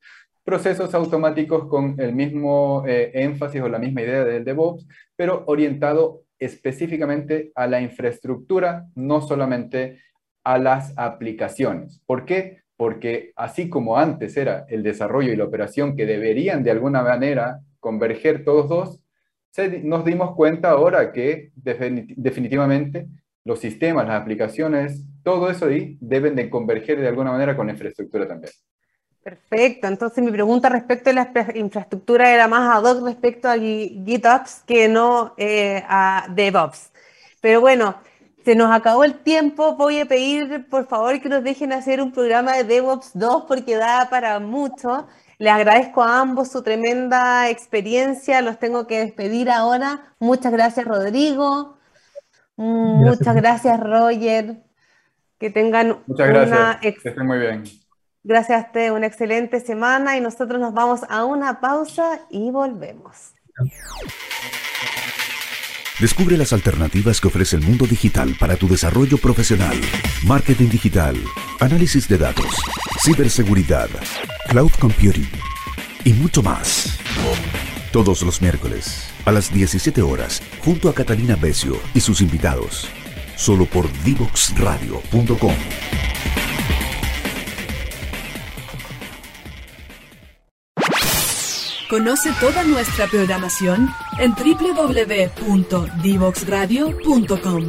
procesos automáticos con el mismo eh, énfasis o la misma idea del DevOps, pero orientado específicamente a la infraestructura, no solamente a las aplicaciones. ¿Por qué? Porque así como antes era el desarrollo y la operación que deberían de alguna manera converger todos dos, nos dimos cuenta ahora que definitivamente los sistemas, las aplicaciones, todo eso ahí deben de converger de alguna manera con la infraestructura también. Perfecto, entonces mi pregunta respecto a la infraestructura era más ad hoc respecto a GitOps que no eh, a DevOps. Pero bueno, se nos acabó el tiempo, voy a pedir por favor que nos dejen hacer un programa de DevOps 2 porque da para mucho. Les agradezco a ambos su tremenda experiencia, los tengo que despedir ahora. Muchas gracias Rodrigo, muchas gracias Roger, que tengan Muchas gracias, que estén muy bien. Gracias a usted, una excelente semana y nosotros nos vamos a una pausa y volvemos. Descubre las alternativas que ofrece el mundo digital para tu desarrollo profesional. Marketing digital, análisis de datos, ciberseguridad, cloud computing y mucho más. Todos los miércoles a las 17 horas junto a Catalina Becio y sus invitados. Solo por divoxradio.com. Conoce toda nuestra programación en www.divoxradio.com.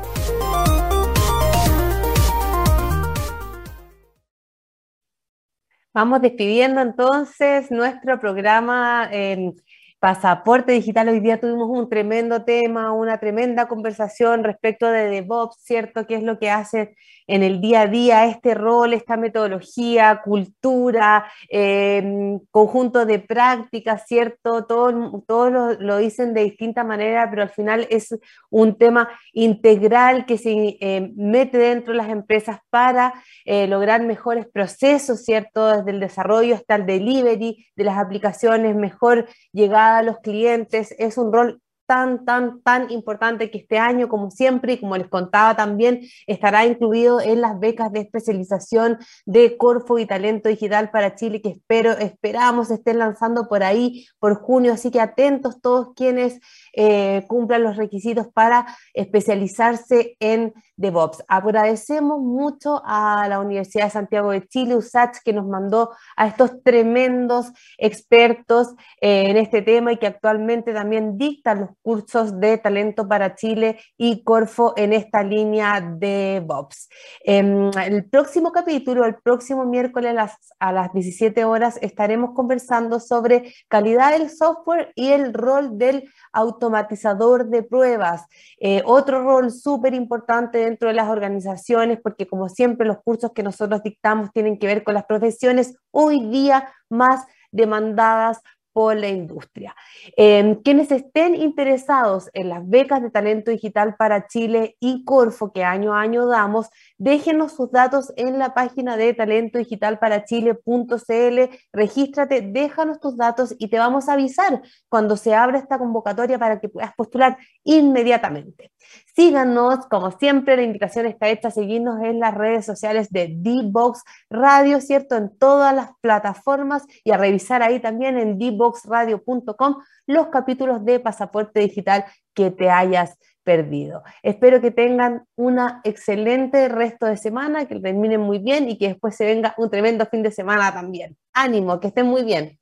Vamos despidiendo entonces nuestro programa en Pasaporte Digital. Hoy día tuvimos un tremendo tema, una tremenda conversación respecto de DevOps, ¿cierto? ¿Qué es lo que hace en el día a día este rol, esta metodología, cultura, em, conjunto de prácticas, ¿cierto? Todos todo lo, dicen de distinta manera, pero al final es un tema integral que se em, mete dentro de las empresas para eh, lograr mejores procesos, ¿cierto? Desde el desarrollo hasta el delivery de las aplicaciones, mejor llegada a los clientes. Es un rol tan, tan, tan importante que este año, como siempre, y como les contaba también, estará incluido en las becas de especialización de Corfo y Talento Digital para Chile, que espero, esperamos estén lanzando por ahí, por junio, así que atentos todos quienes eh, cumplan los requisitos para especializarse en DevOps. Agradecemos mucho a la Universidad de Santiago de Chile, USACH, que nos mandó a estos tremendos expertos eh, en este tema y que actualmente también dictan los cursos de talento para Chile y Corfo en esta línea de DevOps. Em, el próximo capítulo, el próximo miércoles a las, a las 17 horas, estaremos conversando sobre calidad del software y el rol del automatizador de pruebas. Eh, otro rol súper importante dentro de las organizaciones, porque como siempre los cursos que nosotros dictamos tienen que ver con las profesiones hoy día más demandadas por la industria. Em, quienes estén interesados en las becas de talento digital para Chile y Corfo que año a año damos, déjenos sus datos en la página de talentodigitalparachile.cl, regístrate, déjanos tus datos y te vamos a avisar cuando se abra esta convocatoria para que puedas postular inmediatamente. Síganos, como siempre, la invitación está hecha a seguirnos en las redes sociales de D-Box Radio, ¿cierto? En todas las plataformas y a revisar ahí también en dboxradio.com los capítulos de Pasaporte Digital que te hayas perdido. Espero que tengan una excelente resto de semana, que terminen muy bien y que después se venga un tremendo fin de semana también. Ánimo, que estén muy bien.